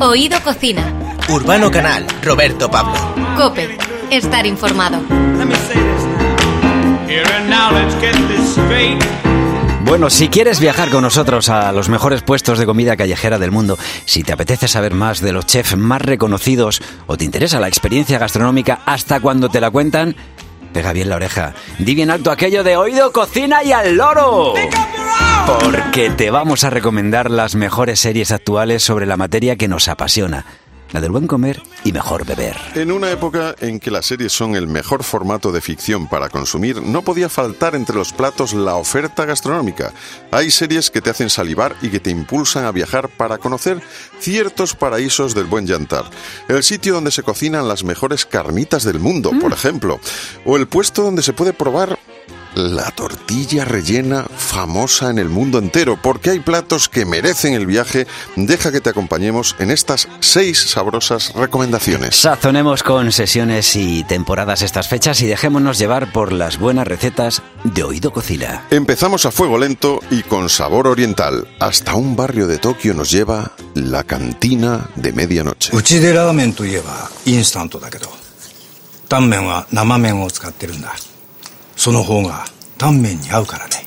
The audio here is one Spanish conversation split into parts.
Oído Cocina. Urbano Canal, Roberto Pablo. Cope, estar informado. Bueno, si quieres viajar con nosotros a los mejores puestos de comida callejera del mundo, si te apetece saber más de los chefs más reconocidos o te interesa la experiencia gastronómica hasta cuando te la cuentan, pega bien la oreja. Di bien alto aquello de oído, cocina y al loro. Porque te vamos a recomendar las mejores series actuales sobre la materia que nos apasiona la del buen comer y mejor beber. En una época en que las series son el mejor formato de ficción para consumir, no podía faltar entre los platos la oferta gastronómica. Hay series que te hacen salivar y que te impulsan a viajar para conocer ciertos paraísos del buen yantar. El sitio donde se cocinan las mejores carnitas del mundo, por ejemplo. O el puesto donde se puede probar la tortilla rellena famosa en el mundo entero, porque hay platos que merecen el viaje. Deja que te acompañemos en estas seis sabrosas recomendaciones. Sazonemos con sesiones y temporadas estas fechas y dejémonos llevar por las buenas recetas de Oído Cocina. Empezamos a fuego lento y con sabor oriental. Hasta un barrio de Tokio nos lleva la cantina de medianoche. うちでラーメンといえばインスタントだけどタンメンは生麺を使ってるんだその方が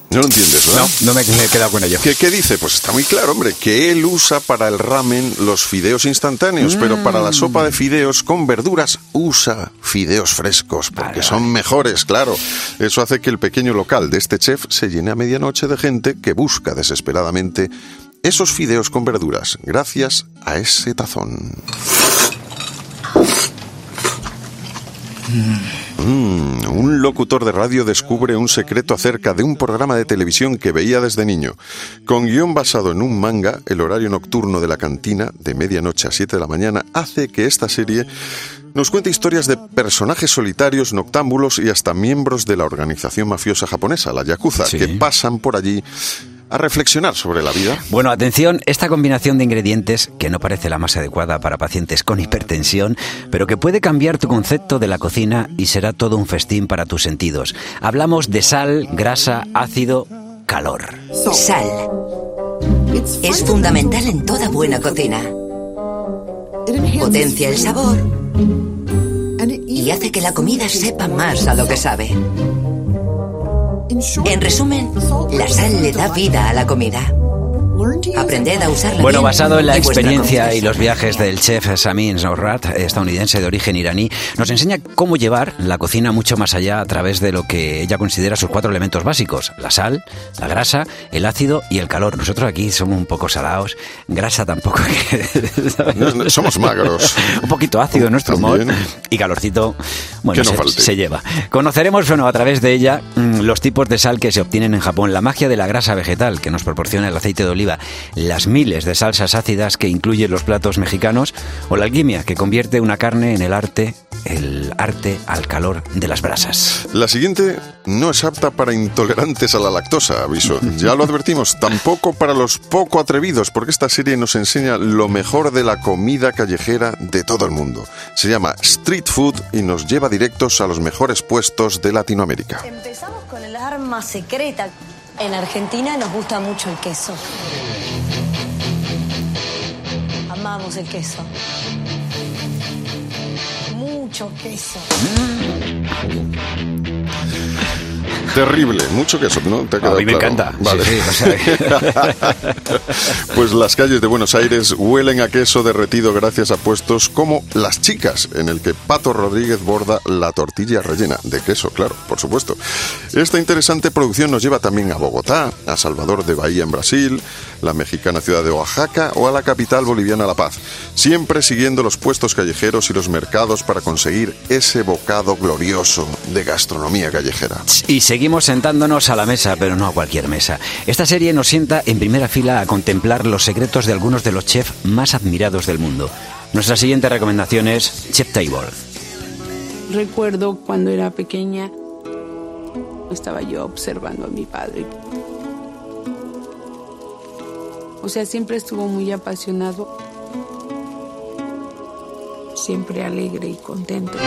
no lo entiendes, ¿verdad? No, no me, he quedado con ello. ¿Qué, dice? Pues está muy claro, hombre, que él usa para el ramen los fideos instantáneos, pero para la sopa de mm. fideos con verduras usa fideos frescos, porque son mejores, claro. Eso hace que el pequeño local de este chef se llene a medianoche de gente que busca desesperadamente esos fideos con verduras, gracias a ese tazón. Mm un locutor de radio descubre un secreto acerca de un programa de televisión que veía desde niño. Con guion basado en un manga, el horario nocturno de la cantina, de medianoche a 7 de la mañana, hace que esta serie nos cuente historias de personajes solitarios, noctámbulos y hasta miembros de la organización mafiosa japonesa, la Yakuza, Sí. que pasan por allí a reflexionar sobre la vida. Bueno, atención, esta combinación de ingredientes, que no parece la más adecuada para pacientes con hipertensión, pero que puede cambiar tu concepto de la cocina y será todo un festín para tus sentidos. Hablamos de sal, grasa, ácido, calor. Sal. Es fundamental en toda buena cocina. Potencia el sabor y hace que la comida sepa más a lo que sabe. En resumen, la sal le da vida a la comida. Aprended a usarla Bueno, basado en la experiencia y los viajes del chef Samin Zohrat, estadounidense de origen iraní, nos enseña cómo llevar la cocina mucho más allá a través de lo que ella considera sus cuatro elementos básicos: la sal, la grasa, el ácido y el calor. Nosotros aquí somos un poco salados, grasa tampoco. No, no, somos magros. un poquito ácido en nuestro humor y calorcito, bueno, Que no se, se lleva. Conoceremos, bueno, a través de ella mm, los tipos de sal que se obtienen en Japón, la magia de la grasa vegetal que nos proporciona el aceite de oliva, las miles de salsas ácidas que incluyen los platos mexicanos o la alquimia que convierte una carne en el arte, el arte al calor de las brasas. La siguiente no es apta para intolerantes a la lactosa, aviso. Ya lo advertimos, tampoco para los poco atrevidos, porque esta serie nos enseña lo mejor de la comida callejera de todo el mundo. Se llama Street Food y nos lleva directos a los mejores puestos de Latinoamérica. Empezamos con el arma secreta. En Argentina nos gusta mucho el queso. Amamos el queso. Mucho queso. Terrible, mucho queso, ¿no? ¿Te ha A quedado mí me claro? encanta. Vale. Sí, sí, o sea, pues las calles de Buenos Aires huelen a queso derretido gracias a puestos como Las Chicas, en el que Pato Rodríguez borda la tortilla rellena de queso, claro, por supuesto. Esta interesante producción nos lleva también a Bogotá, a Salvador de Bahía en Brasil, la mexicana ciudad de Oaxaca o a la capital boliviana La Paz, siempre siguiendo los puestos callejeros y los mercados para conseguir ese bocado glorioso de gastronomía callejera. Y seguimos sentándonos a la mesa, pero no a cualquier mesa. Esta serie nos sienta en primera fila a contemplar los secretos de algunos de los chefs más admirados del mundo. Nuestra siguiente recomendación es Chef Table. Recuerdo cuando era pequeña, estaba yo observando a mi padre. O sea, siempre estuvo muy apasionado, siempre alegre y contento.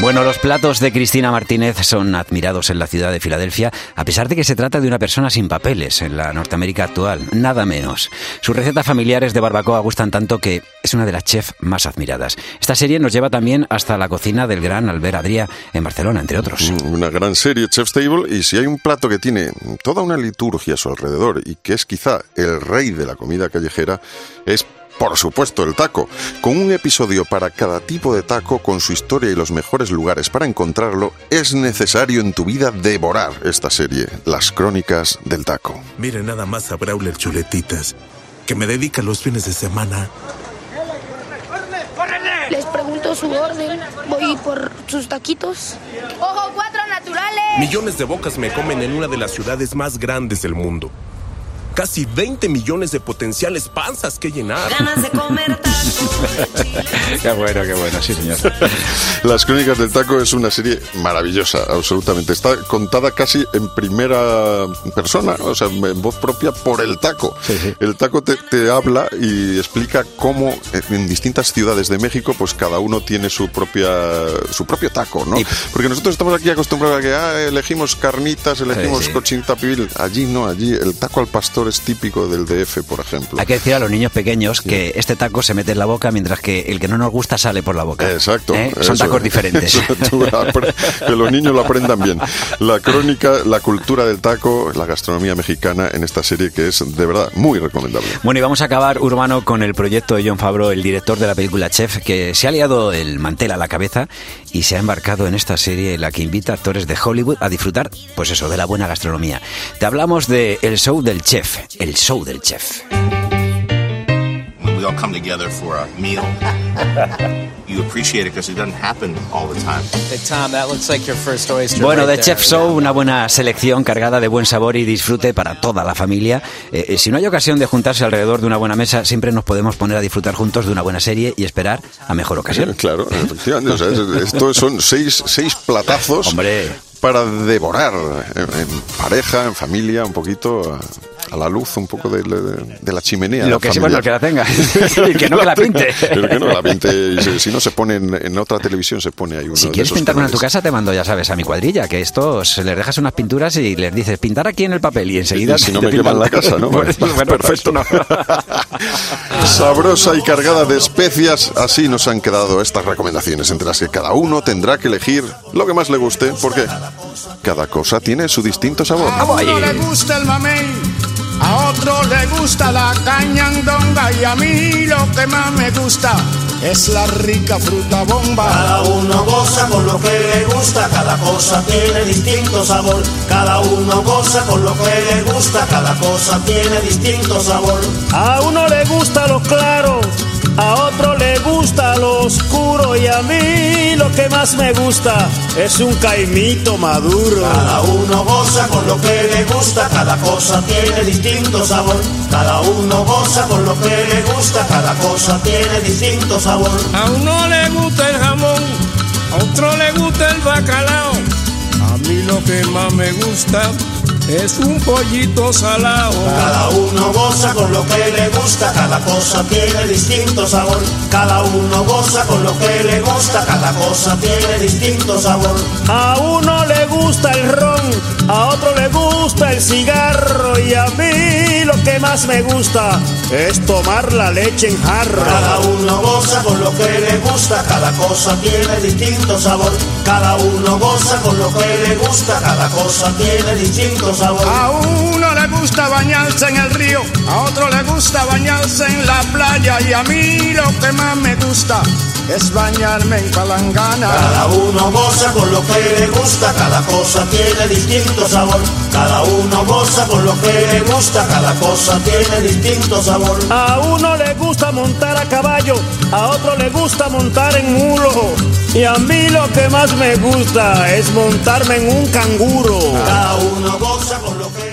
Bueno, los platos de Cristina Martínez son admirados en la ciudad de Filadelfia, a pesar de que se trata de una persona sin papeles en la Norteamérica actual, nada menos. Sus recetas familiares de barbacoa gustan tanto que es una de las chefs más admiradas. Esta serie nos lleva también hasta la cocina del gran Albert Adrià en Barcelona, entre otros. Mm, Una gran serie, Chef's Table, y si hay un plato que tiene toda una liturgia a su alrededor y que es quizá el rey de la comida callejera, es por supuesto el taco, con un episodio para cada tipo de taco, con su historia y los mejores lugares para encontrarlo, es necesario en tu vida devorar esta serie, Las Crónicas del Taco. Mire nada más a Brawler Chuletitas, que me dedica los fines de semana. Les pregunto su orden. Voy por sus taquitos. ¡Ojo, cuatro naturales! Millones de bocas me comen en una de las ciudades más grandes del mundo. Casi 20 millones de potenciales panzas que llenar. Ganas de comer qué bueno, qué bueno, sí, señor. Las Crónicas del Taco es una serie maravillosa, absolutamente. Está contada casi en primera persona, o sea, en voz propia por el taco. El taco te, te habla y explica cómo en distintas ciudades de México, pues cada uno tiene su propia su propio taco, ¿no? Porque nosotros estamos aquí acostumbrados a que ah, elegimos carnitas, elegimos Sí, sí. cochinita pibil. Allí no, allí el taco al pastor es típico del DF, por ejemplo. Hay que decir a los niños pequeños que este taco se mete en la boca mientras que el que no nos gusta sale por la boca. Exacto. ¿Eh? Son eso- tacos diferentes. eso que los niños lo aprendan bien. La crónica, la cultura del taco, la gastronomía mexicana en esta serie que es de verdad muy recomendable. Bueno, y vamos a acabar, Urbano, con el proyecto de John Favreau, el director de la película Chef, que se ha liado el mantel a la cabeza y se ha embarcado en esta serie en la que invita a actores de Hollywood a disfrutar, pues eso, de la buena gastronomía. Te hablamos de El Show del Chef, el Show del Chef. when we all come together for a meal, you appreciate it because it doesn't happen all the time. Hey, Tom, that looks like your first oyster. Bueno, right de there. Chef Show, una buena selección cargada de buen sabor y disfrute para toda la familia. Eh, eh, si no hay ocasión de juntarse alrededor de una buena mesa, siempre nos podemos poner a disfrutar juntos de una buena serie y esperar a mejor ocasión. Claro, efectivamente. o sea, es- esto son seis, seis platazos para devorar en, en pareja, en familia, un poquito a, a la luz, un poco de, de- de la chimenea. Lo que sí, bueno, que la tenga. Y que no que la pinte. Pero que no la pinte. Y si, si no se pone en, en otra televisión, se pone ahí uno Si quieres pintar una en tu casa, te mando, ya sabes, a mi cuadrilla, que estos les dejas unas pinturas y les dices, pintar aquí en el papel y enseguida... Y si no me queman la casa, ¿no? Pues, bueno, Perfecto. no. Sabrosa y cargada de especias, así nos han quedado estas recomendaciones, entre las que cada uno tendrá que elegir lo que más le guste, porque cada cosa tiene su distinto sabor. A uno le gusta el mamey, a otro le gusta la cañandonga y a mí lo que más me gusta es la rica fruta bomba. Cada uno goza con lo que le gusta, cada cosa tiene distinto sabor. Cada uno goza con lo que le gusta, cada cosa tiene distinto sabor. A uno le gusta lo claro, a otro le gusta lo oscuro y a mí lo que más me gusta es un caimito maduro. Cada uno goza con lo que le gusta, cada cosa tiene distinto sabor. Cada uno goza con lo que le gusta, cada cosa tiene distinto sabor. A uno le gusta el jamón, a otro le gusta el bacalao. A mí lo que más me gusta es un pollito salado. Cada uno goza con lo que le gusta, cada cosa tiene distinto sabor. Cada uno goza con lo que le gusta, cada cosa tiene distinto sabor. A uno le gusta el ron, a otro le gusta el cigarro y a mí lo que más me gusta es tomar la leche en jarro. Cada uno goza con lo que le gusta, cada cosa tiene distinto sabor. Cada uno goza con lo que le gusta, cada cosa tiene distinto A uno le gusta bañarse en el río, a otro le gusta bañarse en la playa y a mí lo que más me gusta es bañarme en palangana. Cada uno goza con lo que le gusta, cada cosa tiene distinto sabor. Cada uno goza con lo que le gusta, cada cosa tiene distinto sabor. A uno le gusta montar a caballo, a otro le gusta montar en mulo. Y a mí lo que más me gusta es montarme en un canguro. Cada uno goza con lo que